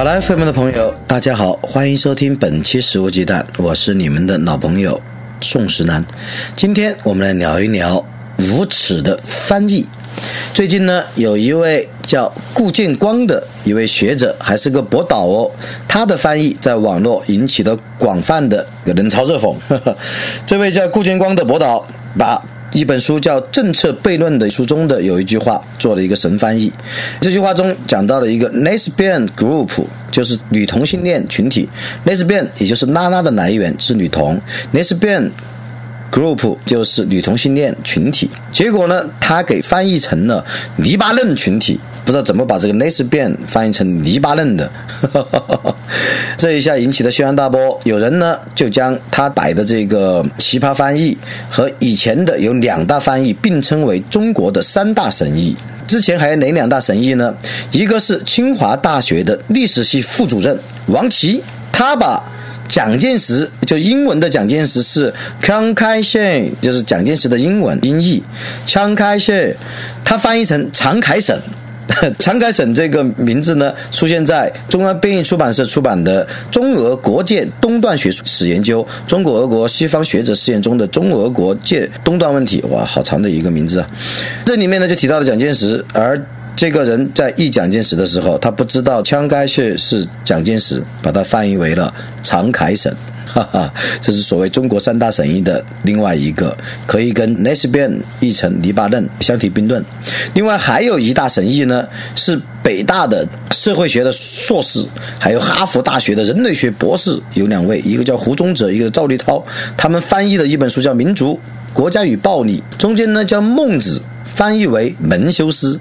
考拉 FM 的朋友，大家好，欢迎收听本期《食物鸡蛋》，我是你们的老朋友宋时南。今天我们来聊一聊无耻的翻译。最近呢，有一位叫顾建光的一位学者，还是个博导哦，他的翻译在网络引起了广泛的冷嘲热讽。这位叫顾建光的博导把。一本书叫《政策悖论》的书中的有一句话做了一个神翻译。这句话中讲到了一个 lesbian group，就是女同性恋群体。lesbian 也就是拉拉的来源是女同，lesbian group 就是女同性恋群体。结果呢，他给翻译成了黎巴嫩群体。不知道怎么把这个 lace band 翻译成黎巴嫩的，这一下引起了轩然大波。有人呢就将他摆的这个奇葩翻译和以前的有两大翻译并称为中国的三大神译。之前还有哪两大神译呢？一个是清华大学的历史系副主任王琦，他把蒋介石就英文的蒋介石是 Chiang Kai-shek，就是蒋介石的英文音译 Chiang Kai-shek，他翻译成常凯省。长凯省这个名字呢，出现在中央编译出版社出版的《中俄国界东段学史研究：中国俄国西方学者试验中的中俄国界东段问题》。哇，好长的一个名字啊！这里面呢就提到了蒋介石，而这个人在译蒋介石的时候，他不知道枪开穴是蒋介石，把它翻译为了常凯省。哈哈，这是所谓中国三大神译的另外一个，可以跟 Lesbian 译成黎巴嫩相提并论。另外还有一大神译呢，是北大的社会学的硕士，还有哈佛大学的人类学博士，有两位，一个叫胡宗泽，一个赵立涛，他们翻译的一本书叫《民族国家与暴力》，中间呢叫孟子，翻译为门修斯，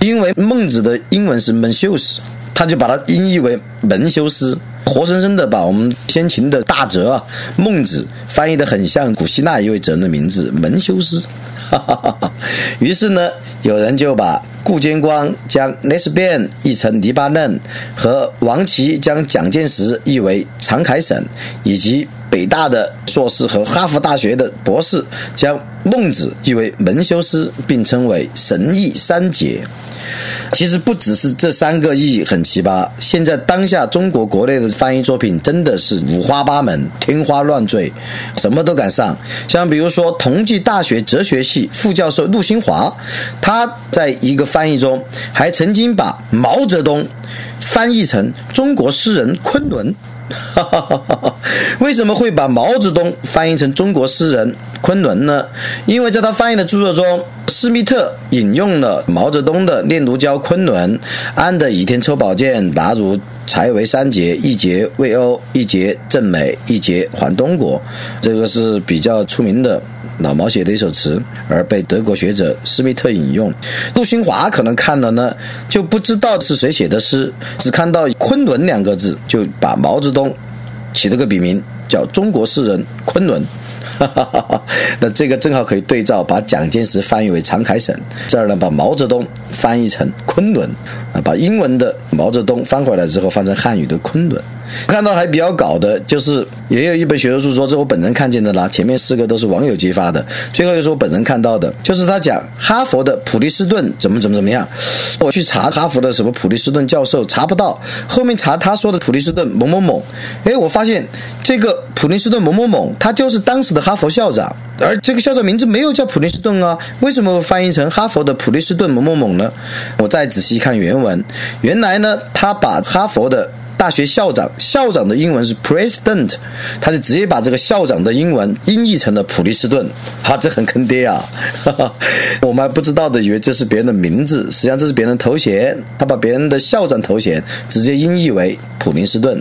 因为孟子的英文是 Mencius，他就把它音译为门修斯。活生生的把我们先秦的大哲孟子翻译的很像古希腊一位哲人的名字门修斯，哈哈哈于是呢，有人就把顾坚光将 Lesbian 译成黎巴嫩，和王琦将蒋介石译为常凯省，以及北大的硕士和哈佛大学的博士将孟子译为门修斯，并称为神译三杰。其实不只是这三个意义很奇葩，现在当下中国国内的翻译作品真的是五花八门、天花乱坠，什么都敢上。像比如说，同济大学哲学系副教授陆新华，他在一个翻译中还曾经把毛泽东翻译成中国诗人昆仑。为什么会把毛泽东翻译成中国诗人昆仑呢？因为在他翻译的著作中。施密特引用了毛泽东的“念奴娇昆仑，安得倚天抽宝剑，拔如柴为三杰，一节魏欧，一节正美，一节还东国”，这个是比较出名的老毛写的一首词，而被德国学者施密特引用。陆新华可能看了呢，就不知道是谁写的诗，只看到“昆仑”两个字，就把毛泽东起了个笔名，叫中国诗人昆仑。哈哈哈哈那这个正好可以对照，把蒋介石翻译为常凯省，这儿呢把毛泽东翻译成昆仑，啊，把英文的毛泽东翻回来之后翻成汉语的昆仑。看到还比较搞的，就是也有一本学术著作，这是我本人看见的啦。前面四个都是网友揭发的，最后又是我本人看到的，就是他讲哈佛的普利斯顿怎么怎么怎么样。我去查哈佛的什么普利斯顿教授，查不到。后面查他说的普利斯顿某某某，哎，我发现这个普利斯顿某某某，他就是当时的哈佛校长，而这个校长名字没有叫普利斯顿啊，为什么翻译成哈佛的普利斯顿某某某呢？我再仔细看原文，原来呢，他把哈佛的。大学校长，校长的英文是 president，他就直接把这个校长的英文音译成了普林斯顿，哈，这很坑爹啊！我们还不知道的，以为这是别人的名字，实际上这是别人的头衔，他把别人的校长头衔直接音译为普林斯顿。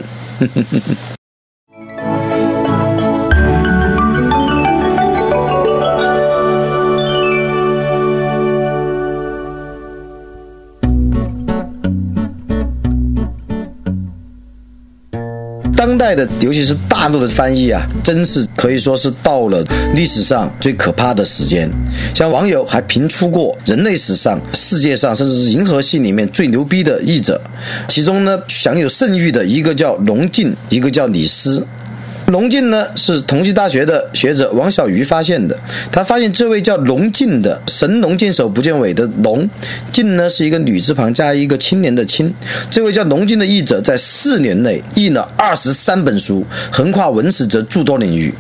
当代的，尤其是大陆的翻译啊，真是可以说是到了历史上最可怕的时间。像网友还评出过人类史上、世界上甚至是银河系里面最牛逼的译者，其中呢享有盛誉的一个叫龙静，一个叫李斯。龙镜呢是同济大学的学者王小鱼发现的。他发现这位叫龙镜的“神龙见首不见尾”的龙镜呢是一个女字旁加一个青年的青。这位叫龙镜的译者在四年内译了二十三本书，横跨文史哲诸多领域。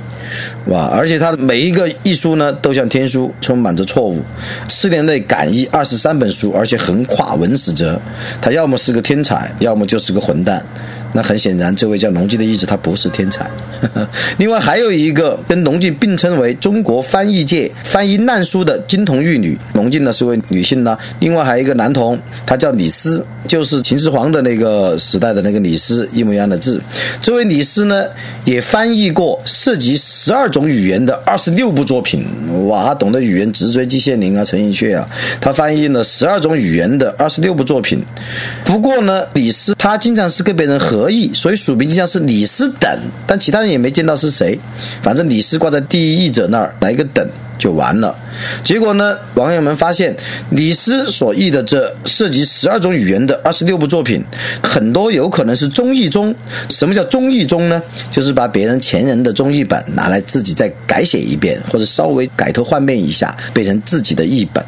哇！而且他的每一个译书呢都像天书，充满着错误。四年内敢译二十三本书，而且横跨文史哲，他要么是个天才，要么就是个混蛋。那很显然，这位叫龙进的译者他不是天才。另外还有一个跟龙进并称为中国翻译界翻译烂书的金童玉女，龙进呢是位女性呢。另外还有一个男童，他叫李斯，就是秦始皇的那个时代的那个李斯，一模一样的字。这位李斯呢也翻译过涉及十二种语言的二十六部作品。哇，他懂得语言，直追季羡林啊、陈寅恪啊。他翻译了十二种语言的二十六部作品。不过呢，李斯他经常是跟别人合。意，所以署名就像是李斯等，但其他人也没见到是谁。反正李斯挂在第一译者那儿，来一个等就完了。结果呢，网友们发现李斯所译的这涉及十二种语言的二十六部作品，很多有可能是中译中。什么叫中译中呢？就是把别人前人的中译本拿来自己再改写一遍，或者稍微改头换面一下，变成自己的译本。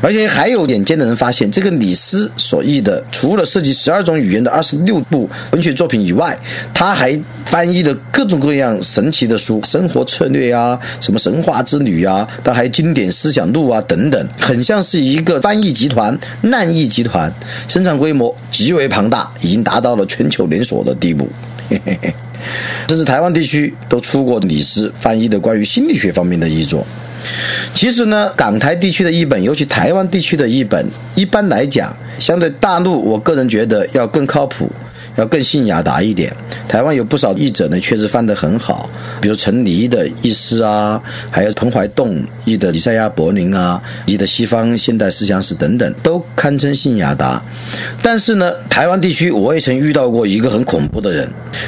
而且还有眼尖的人发现，这个李斯所译的，除了涉及十二种语言的二十六部文学作品以外，他还翻译了各种各样神奇的书，生活策略啊，什么神话之旅啊，但还经典思想录啊等等，很像是一个翻译集团、难译集团，生产规模极为庞大，已经达到了全球连锁的地步。甚至台湾地区都出过李斯翻译的关于心理学方面的译作。其实呢，港台地区的译本，尤其台湾地区的译本，一般来讲，相对大陆，我个人觉得要更靠谱。要更信雅达一点。台湾有不少译者呢，确实翻得很好，比如陈黎的译诗啊，还有彭怀栋译的《以赛亚·柏林》啊，译的《西方现代思想史》等等，都堪称信雅达。但是呢，台湾地区我也曾遇到过一个很恐怖的人。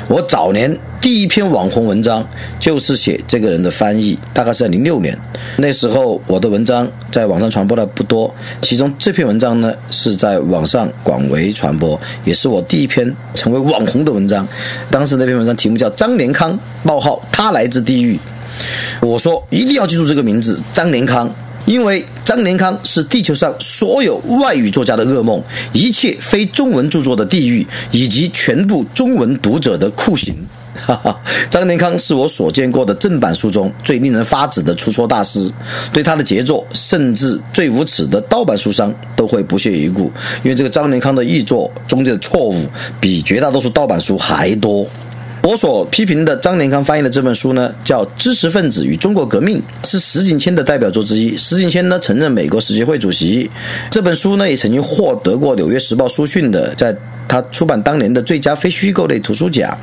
我早年第一篇网红文章就是写这个人的翻译，大概是在零六年。那时候我的文章在网上传播的不多，其中这篇文章呢是在网上广为传播，也是我第一篇。成为网红的文章，当时那篇文章题目叫《张连康冒号他来自地狱》。我说一定要记住这个名字张连康，因为张连康是地球上所有外语作家的噩梦，一切非中文著作的地狱，以及全部中文读者的酷刑。哈哈，张连康是我所见过的正版书中最令人发指的出错大师。对他的杰作，甚至最无耻的盗版书商都会不屑一顾，因为这个张连康的译作中间的错误比绝大多数盗版书还多。我所批评的张连康翻译的这本书呢，叫《知识分子与中国革命》，是石景谦的代表作之一。石景谦呢，曾任美国世协会主席。这本书呢，也曾经获得过《纽约时报》书讯的，在他出版当年的最佳非虚构类图书奖。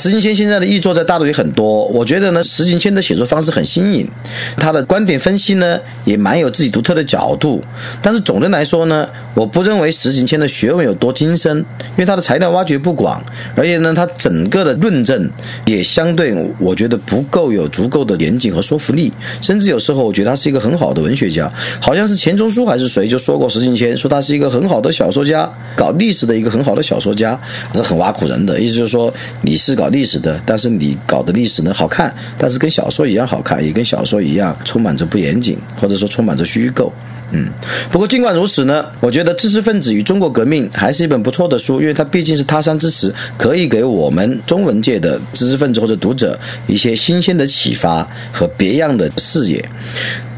石景谦现在的译作在大陆也很多，我觉得呢，石景谦的写作方式很新颖，他的观点分析呢也蛮有自己独特的角度。但是总的来说呢，我不认为石景谦的学问有多精深，因为他的材料挖掘不广，而且呢，他整个的论证也相对我觉得不够有足够的严谨和说服力，甚至有时候我觉得他是一个很好的文学家，好像是钱钟书还是谁就说过石敬谦，说他是一个很好的小说家，搞历史的一个很好的小说家，是很挖苦人的意思就是说。你是搞历史的，但是你搞的历史呢好看，但是跟小说一样好看，也跟小说一样充满着不严谨，或者说充满着虚构。嗯，不过尽管如此呢，我觉得《知识分子与中国革命》还是一本不错的书，因为它毕竟是他山之石，可以给我们中文界的知识分子或者读者一些新鲜的启发和别样的视野。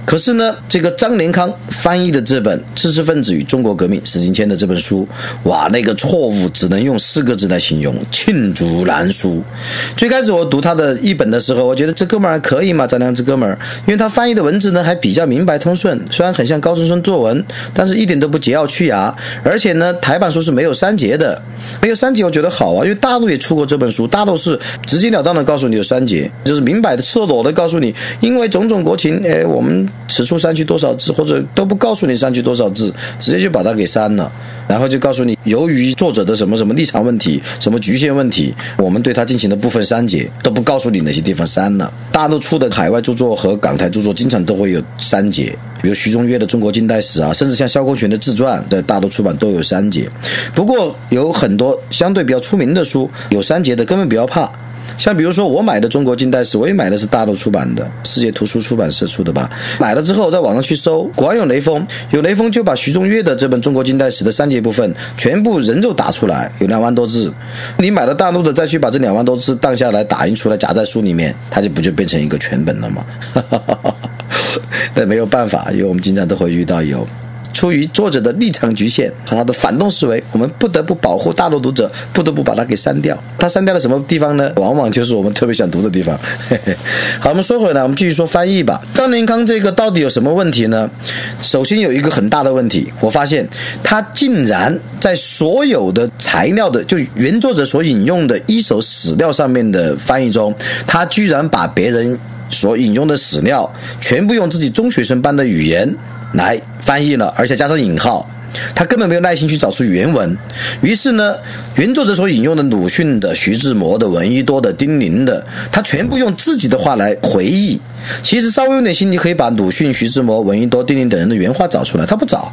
可是呢，这个张连康翻译的这本《知识分子与中国革命》，史金谦的这本书，哇，那个错误只能用四个字来形容：罄竹难书。最开始我读他的译本的时候，我觉得这哥们儿还可以嘛，张良这哥们儿，因为他翻译的文字呢还比较明白通顺，虽然很像高中生作文，但是一点都不桀骜屈牙。而且呢，台版书是没有删节的，没有删节，我觉得好啊，因为大陆也出过这本书，大陆是直截了当的告诉你有删节，就是明摆的赤裸裸的告诉你，因为种种国情，哎，我们。此处删去多少字，或者都不告诉你删去多少字，直接就把它给删了。然后就告诉你，由于作者的什么什么立场问题、什么局限问题，我们对他进行了部分删节，都不告诉你哪些地方删了。大陆出的海外著作和港台著作经常都会有删节，比如徐中岳的《中国近代史》啊，甚至像萧公权的自传，在大陆出版都有删节。不过有很多相对比较出名的书，有删节的根本不要怕。像比如说，我买的《中国近代史》，我也买的是大陆出版的，世界图书出版社出的吧。买了之后，在网上去搜，果然有雷锋，有雷锋就把徐中岳的这本《中国近代史》的三节部分全部人肉打出来，有两万多字。你买了大陆的，再去把这两万多字荡下来打印出来夹在书里面，它就不就变成一个全本了吗？那没有办法，因为我们经常都会遇到有。出于作者的立场局限和他的反动思维，我们不得不保护大陆读者，不得不把它给删掉。他删掉了什么地方呢？往往就是我们特别想读的地方。好，我们说回来，我们继续说翻译吧。张连康这个到底有什么问题呢？首先有一个很大的问题，我发现他竟然在所有的材料的，就原作者所引用的一手史料上面的翻译中，他居然把别人所引用的史料全部用自己中学生般的语言。来翻译了，而且加上引号，他根本没有耐心去找出原文。于是呢，原作者所引用的鲁迅的、徐志摩的、闻一多的、丁玲的，他全部用自己的话来回忆。其实稍微用点心，你可以把鲁迅、徐志摩、闻一多、丁玲等人的原话找出来，他不找，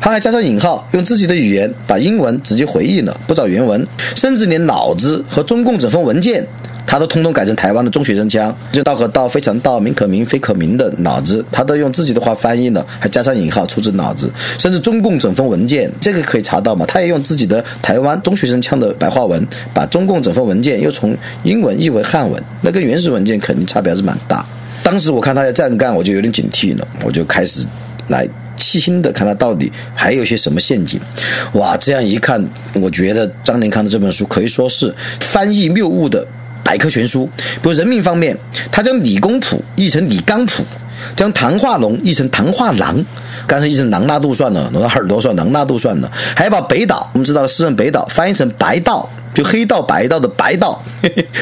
他还加上引号，用自己的语言把英文直接回忆了，不找原文，甚至连脑子和中共整份文件。他都通通改成台湾的中学生腔，就道可道非常道，名可名非可名的脑子，他都用自己的话翻译了，还加上引号，出自脑子，甚至中共整份文件，这个可以查到嘛？他也用自己的台湾中学生腔的白话文，把中共整份文件又从英文译为汉文，那跟原始文件肯定差别还是蛮大。当时我看他要这样干，我就有点警惕了，我就开始来细心的看他到底还有些什么陷阱。哇，这样一看，我觉得张连康的这本书可以说是翻译谬误的。百科全书，比如人名方面，他将李公朴译成李刚朴，将唐化龙译成唐化狼，干脆译成狼纳度算了，那耳朵算狼纳度算了，还要把北岛，我们知道的诗人北岛翻译成白道。就黑道白道的白道，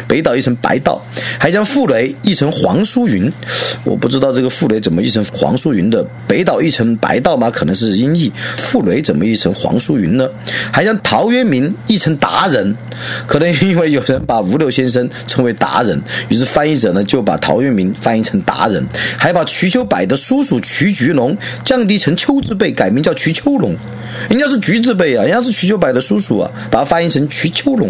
北岛译成白道，还将傅雷译成黄淑云。我不知道这个傅雷怎么译成黄淑云的，北岛译成白道吗？可能是音译。傅雷怎么译成黄淑云呢？还将陶渊明译成达人，可能因为有人把吴六先生称为达人，于是翻译者呢就把陶渊明翻译成达人，还把瞿秋白的叔叔瞿菊龙降低成丘字辈，改名叫瞿秋龙。人家是橘子辈啊，人家是瞿秋白的叔叔啊，把它翻译成瞿秋龙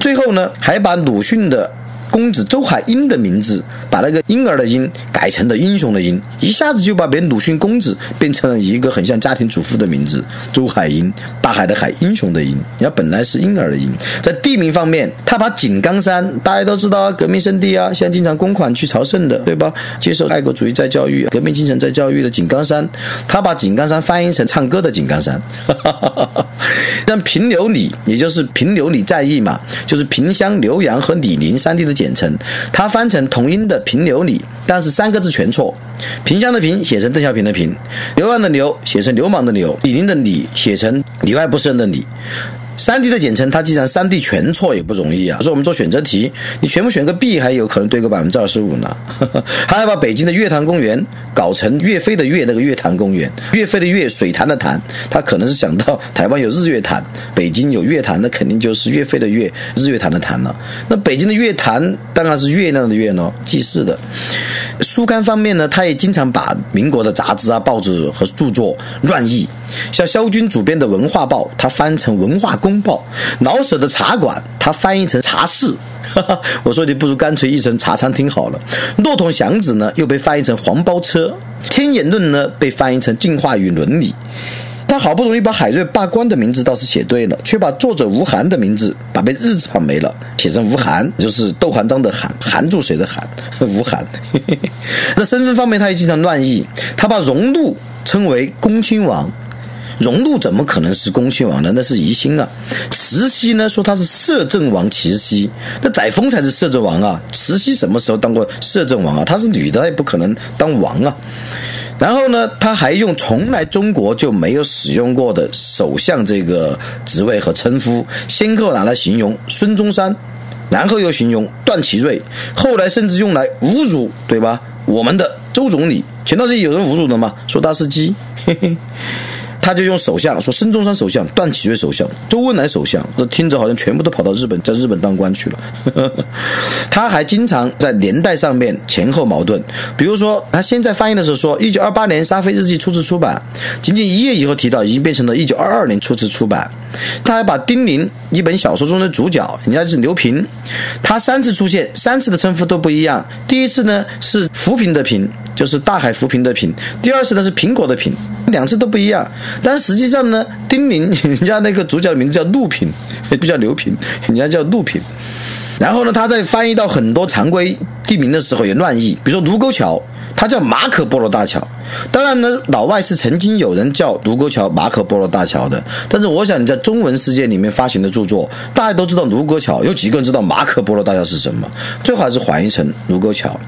最后呢，还把鲁迅的。公子周海英的名字，把那个婴儿的婴改成了英雄的英，一下子就把别人鲁迅公子变成了一个很像家庭主妇的名字。周海英，大海的海，英雄的英，人家本来是婴儿的婴。在地名方面，他把井冈山，大家都知道啊，革命圣地啊，现在经常公款去朝圣的，对吧？接受爱国主义再教育、革命精神再教育的井冈山，他把井冈山翻译成唱歌的井冈山。像平流里，也就是平流里在役嘛，就是平乡、浏阳和醴陵三地的简。称，它翻成同音的平流里，但是三个字全错。平乡的平写成邓小平的平，浏阳的浏写成流氓的流，李陵的李写成里外不是人的里。三 D 的简称，它既然三 D 全错也不容易啊。说我们做选择题，你全部选个 B，还有可能对个百分之二十五呢。还要把北京的月坛公园搞成岳飞的岳那个月坛公园，岳飞的岳水潭的潭，他可能是想到台湾有日月潭，北京有月坛，那肯定就是岳飞的岳日月潭的潭了。那北京的月坛当然是月亮的月喏，祭祀的。书刊方面呢，他也经常把民国的杂志啊、报纸和著作乱译。像肖军主编的《文化报》，他翻译成《文化公报》；老舍的《茶馆》，他翻译成《茶室》。我说你不如干脆译成《茶餐厅》好了。《骆驼祥子》呢，又被翻译成《黄包车》；《天演论》呢，被翻译成《进化与伦理》。他好不容易把海瑞罢官的名字倒是写对了，却把作者吴晗的名字把被日字旁没了，写成吴晗，就是窦环章的晗，含住谁的含？吴晗。在身份方面，他也经常乱译，他把荣禄称为恭亲王。荣禄怎么可能是恭亲王呢？那是疑心啊。慈禧呢说他是摄政王慈禧，那载沣才是摄政王啊。慈禧什么时候当过摄政王啊？她是女的，她也不可能当王啊。然后呢，他还用从来中国就没有使用过的首相这个职位和称呼，先后拿来形容孙中山，然后又形容段祺瑞，后来甚至用来侮辱，对吧？我们的周总理，前段时间有人侮辱的吗？说他是鸡。嘿嘿。他就用首相说孙中山首相、段祺瑞首相、周恩来首相，这听着好像全部都跑到日本，在日本当官去了。他还经常在年代上面前后矛盾，比如说他现在翻译的时候说，一九二八年《沙飞日记》初次出版，仅仅一页以后提到已经变成了一九二二年初次出版。他还把丁玲一本小说中的主角，人家是刘平，他三次出现，三次的称呼都不一样。第一次呢是浮萍的萍，就是大海浮萍的萍；第二次呢是苹果的苹。两次都不一样，但实际上呢，丁玲人家那个主角的名字叫陆平，不叫刘平，人家叫陆平。然后呢，他在翻译到很多常规地名的时候也乱译，比如说卢沟桥，它叫马可波罗大桥。当然呢，老外是曾经有人叫卢沟桥马可波罗大桥的，但是我想你在中文世界里面发行的著作，大家都知道卢沟桥，有几个人知道马可波罗大桥是什么？最好还是还译成卢沟桥。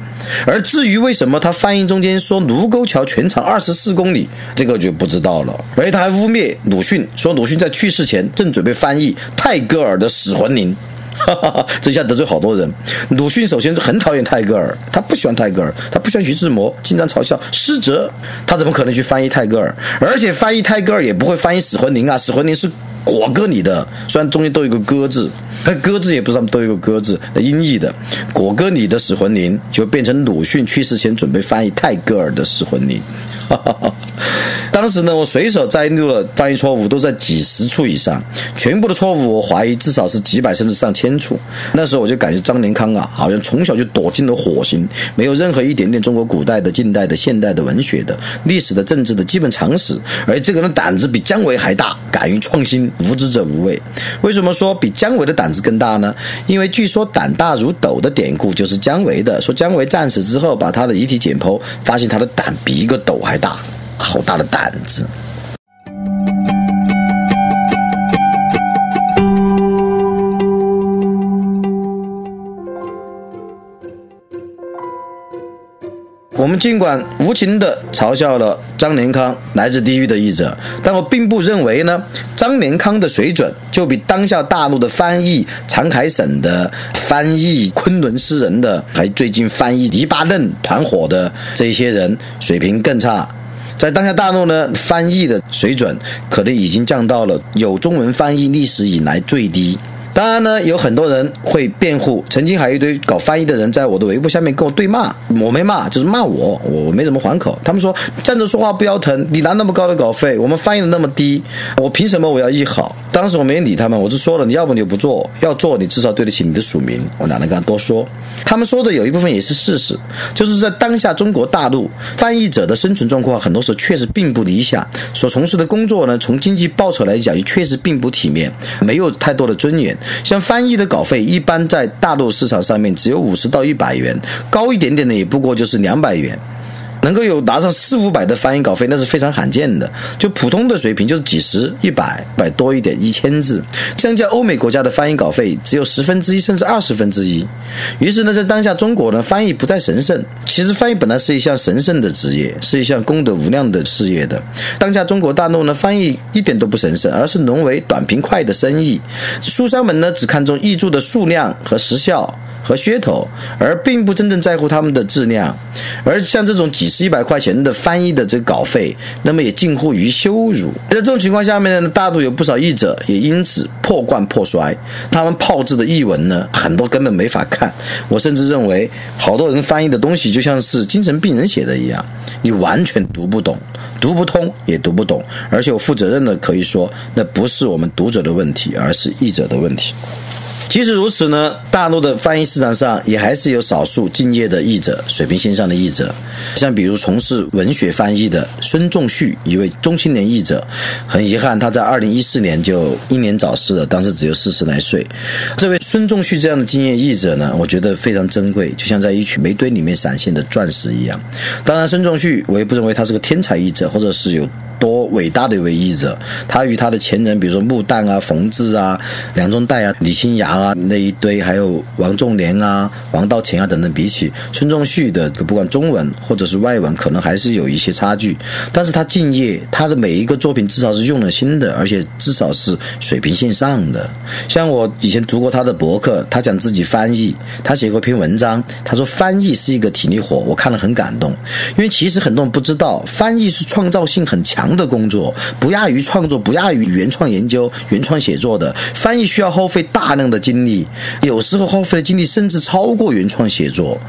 而至于为什么他翻译中间说卢沟桥全长二十四公里，这个就不知道了。而且他还污蔑鲁迅，说鲁迅在去世前正准备翻译泰戈尔的《死魂灵》。哈哈哈，这下得罪好多人。鲁迅首先很讨厌泰戈尔，他不喜欢泰戈尔，他不喜欢徐志摩，经常嘲笑诗哲，他怎么可能去翻译泰戈尔？而且翻译泰戈尔也不会翻译《死魂灵》啊，《死魂灵》是果戈里的，虽然中间都有个“戈”字，那“戈”字也不知道都有个“戈”字，音译的。果戈里的《死魂灵》就变成鲁迅去世前准备翻译泰戈尔的《死魂灵》。哈哈哈。当时呢，我随手摘录了翻译错误，都在几十处以上，全部的错误我怀疑至少是几百甚至上千处。那时候我就感觉张连康啊，好像从小就躲进了火星，没有任何一点点中国古代的、近代的、现代的文学的、历史的、政治的基本常识。而这个人胆子比姜维还大，敢于创新，无知者无畏。为什么说比姜维的胆子更大呢？因为据说胆大如斗的典故就是姜维的，说姜维战死之后，把他的遗体解剖，发现他的胆比一个斗还大。好大的胆子！我们尽管无情地嘲笑了张连康来自地狱的译者，但我并不认为呢，张连康的水准就比当下大陆的翻译长海省的翻译昆仑诗人的，还最近翻译黎巴嫩团伙的这些人水平更差。在当下大陆呢，翻译的水准可能已经降到了有中文翻译历史以来最低。当然呢，有很多人会辩护，曾经还有一堆搞翻译的人在我的微博下面跟我对骂，我没骂，就是骂我，我没怎么还口。他们说站着说话不腰疼，你拿那么高的稿费，我们翻译的那么低，我凭什么我要译好？当时我没理他们，我就说了，你要不你就不做，要做你至少对得起你的署名，我哪能跟他多说？他们说的有一部分也是事实，就是在当下中国大陆翻译者的生存状况，很多时候确实并不理想，所从事的工作呢，从经济报酬来讲，也确实并不体面，没有太多的尊严。像翻译的稿费，一般在大陆市场上面只有五十到一百元，高一点点的也不过就是两百元。能够有拿上四五百的翻译稿费，那是非常罕见的。就普通的水平，就是几十、一百、百多一点、一千字。相较欧美国家的翻译稿费，只有十分之一甚至二十分之一。于是呢，在当下中国呢，翻译不再神圣。其实翻译本来是一项神圣的职业，是一项功德无量的事业的。当下中国大陆呢，翻译一点都不神圣，而是沦为短平快的生意。书商们呢，只看重译著的数量和时效。和噱头，而并不真正在乎他们的质量，而像这种几十一百块钱的翻译的这稿费，那么也近乎于羞辱。在这种情况下面呢，大陆有不少译者也因此破罐破摔，他们炮制的译文呢，很多根本没法看。我甚至认为，好多人翻译的东西就像是精神病人写的一样，你完全读不懂，读不通也读不懂。而且我负责任的可以说，那不是我们读者的问题，而是译者的问题。即使如此呢，大陆的翻译市场上也还是有少数敬业的译者，水平线上的译者，像比如从事文学翻译的孙仲旭，一位中青年译者，很遗憾他在二零一四年就英年早逝了，当时只有四十来岁。这位孙仲旭这样的敬业译者呢，我觉得非常珍贵，就像在一曲煤堆里面闪现的钻石一样。当然，孙仲旭我也不认为他是个天才译者，或者是有。多伟大的一位译者，他与他的前人，比如说穆旦啊、冯至啊、梁中岱啊、李清扬啊那一堆，还有王仲廉啊、王道乾啊等等比起，孙仲旭的不管中文或者是外文，可能还是有一些差距。但是他敬业，他的每一个作品至少是用了心的，而且至少是水平线上的。像我以前读过他的博客，他讲自己翻译，他写过一篇文章，他说翻译是一个体力活，我看了很感动，因为其实很多人不知道，翻译是创造性很强。的工工作，不亚于创作，不亚于原创研究、原创写作的翻译，需要耗费大量的精力，有时候耗费的精力甚至超过原创写作。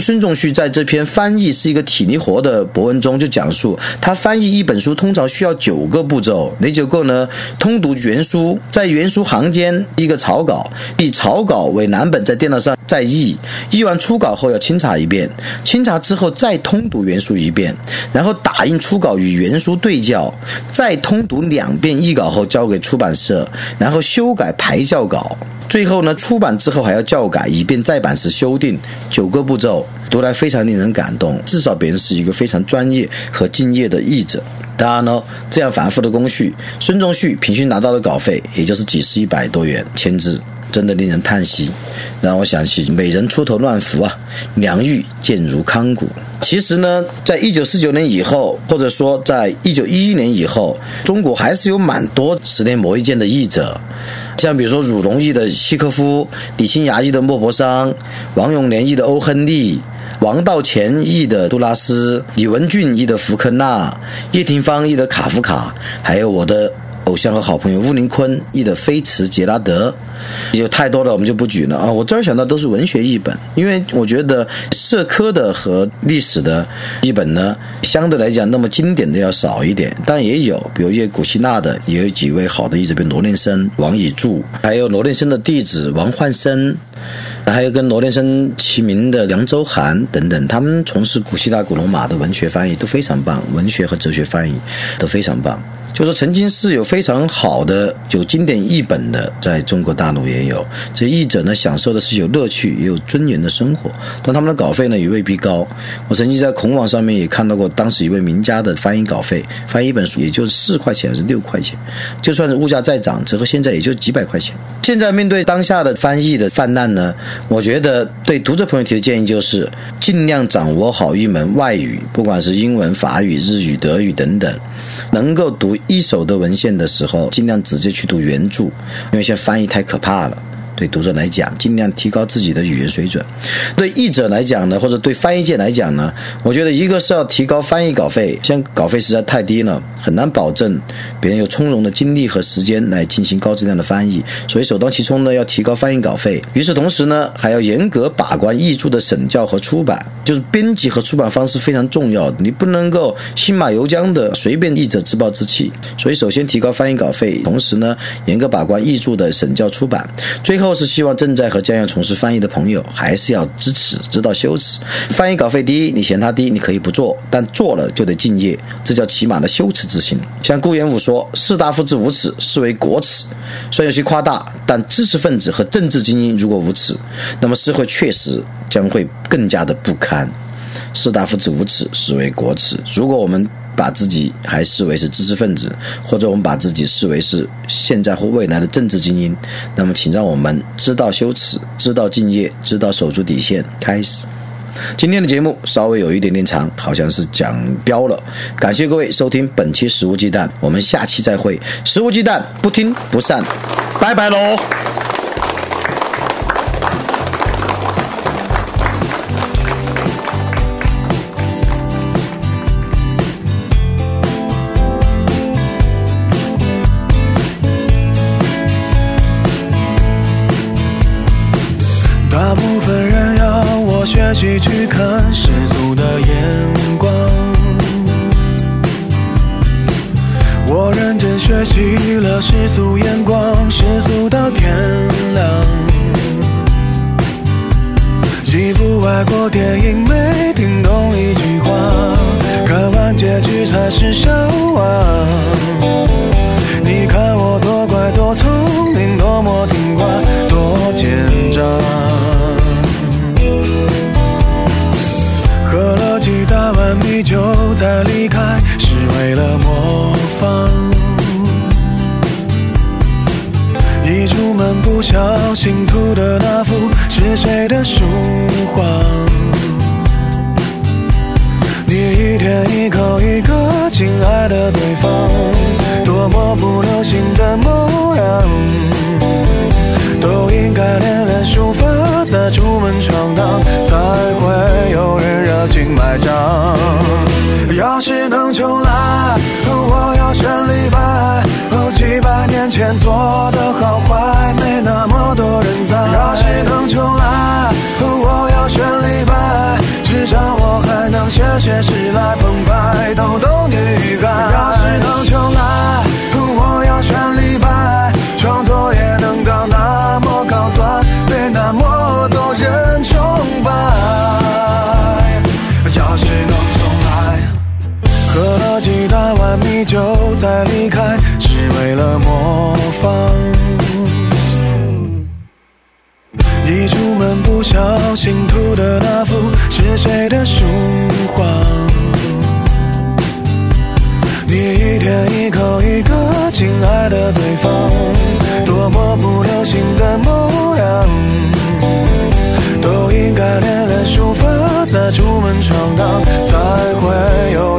孙仲旭在这篇翻译是一个体力活的博文中就讲述，他翻译一本书通常需要九个步骤，哪九个呢？通读原书，在原书行间一个草稿，以草稿为蓝本，在电脑上再译，译完初稿后要清查一遍，清查之后再通读原书一遍，然后打印初稿与原书对校，再通读两遍译稿后交给出版社，然后修改排校稿，最后呢出版之后还要校改，以便再版时修订。九个步骤，读来非常令人感动，至少别人是一个非常专业和敬业的译者。当然呢，这样繁复的工序，孙仲旭平均拿到的稿费也就是几十一百多元签字，真的令人叹息，让我想起美人出头乱扶啊，良玉贱如康骨。其实呢，在一九四九年以后，或者说在一九一一年以后，中国还是有蛮多十年磨一剑的译者，像比如说汝龙译的契科夫，李清牙译的莫泊桑，王永年译的欧亨利。王道乾译的杜拉斯，李文俊译的福克纳，叶廷芳译的卡夫卡，还有我的偶像和好朋友乌林坤译的菲茨杰拉德，有太多了，我们就不举了啊！我这儿想到都是文学译本，因为我觉得社科的和历史的译本呢，相对来讲那么经典的要少一点，但也有，比如一些古希腊的，也有几位好的译者，比如罗念生、王以柱，还有罗念生的弟子王焕生。还有跟罗念生齐名的杨周涵等等，他们从事古希腊、古罗马的文学翻译都非常棒，文学和哲学翻译都非常棒。就说曾经是有非常好的、有经典译本的，在中国大陆也有。这译者呢，享受的是有乐趣、也有尊严的生活，但他们的稿费呢也未必高。我曾经在孔网上面也看到过，当时一位名家的翻译稿费，翻译一本书也就四块钱还是六块钱，就算是物价再涨，折合现在也就几百块钱。现在面对当下的翻译的泛滥呢，我觉得对读者朋友提的建议就是，尽量掌握好一门外语，不管是英文、法语、日语、德语等等，能够读。一手的文献的时候，尽量直接去读原著，因为现在翻译太可怕了。对读者来讲，尽量提高自己的语言水准；对译者来讲呢，或者对翻译界来讲呢，我觉得一个是要提高翻译稿费，现在稿费实在太低了，很难保证别人有从容的精力和时间来进行高质量的翻译，所以首当其冲呢，要提高翻译稿费。与此同时呢，还要严格把关译著的审校和出版，就是编辑和出版方式非常重要，你不能够信马由缰的随便译者自暴自弃。所以首先提高翻译稿费，同时呢，严格把关译著的审校出版，最后是希望正在和将要从事翻译的朋友还是要知耻，知道羞耻。翻译稿费低，你嫌它低，你可以不做，但做了就得敬业，这叫起码的羞耻之心。像顾炎武说：“士大夫之无耻，是为国耻。”虽然有些夸大，但知识分子和政治精英如果无耻，那么社会确实将会更加的不堪。士大夫之无耻，是为国耻。如果我们把自己还视为是知识分子，或者我们把自己视为是现在或未来的政治精英，那么请让我们知道羞耻，知道敬业，知道守住底线。开始，今天的节目稍微有一点点长，好像是讲标了。感谢各位收听本期《食物鸡蛋》，我们下期再会。食物鸡蛋，不听不散，拜拜喽。大部分人要我学习去看世俗的眼光，我认真学习了世俗眼光，世俗到天亮。一部外国电影没听懂一句话，看完结局才是笑话。你看我多乖多聪明，多么听话，多奸诈。米酒再离开，是为了模仿。一出门不小心涂的那幅是谁的书画？你一天一口一个亲爱的对方，多么不流行的模样，都应该练练书法。再出门闯荡，才开张要是能重来我要选李白几百年前做的好坏没那么多人猜要是能重来我要选李白至少我还能写写诗来澎湃逗逗你几大碗米酒再离开，是为了模仿。一出门不小心涂的那幅是谁的书画？你一天一口一个亲爱的对方，多么不流行的模样。都应该练练书法，再出门闯荡，才会有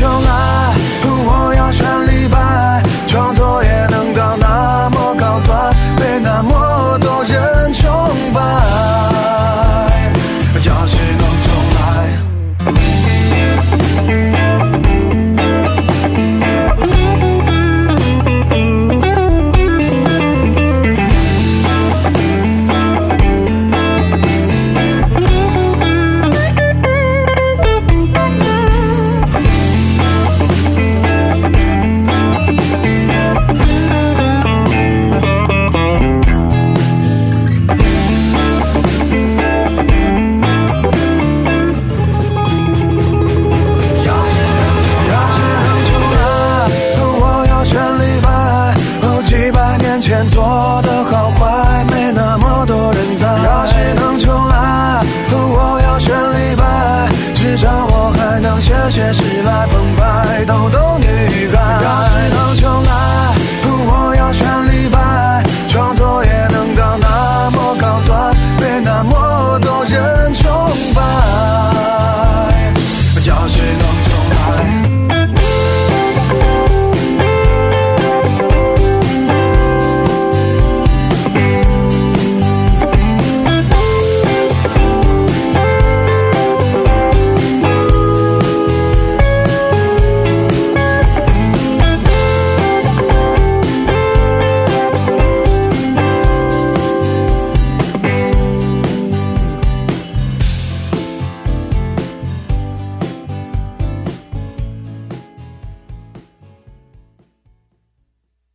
谢谢，时来澎湃，逗逗女孩。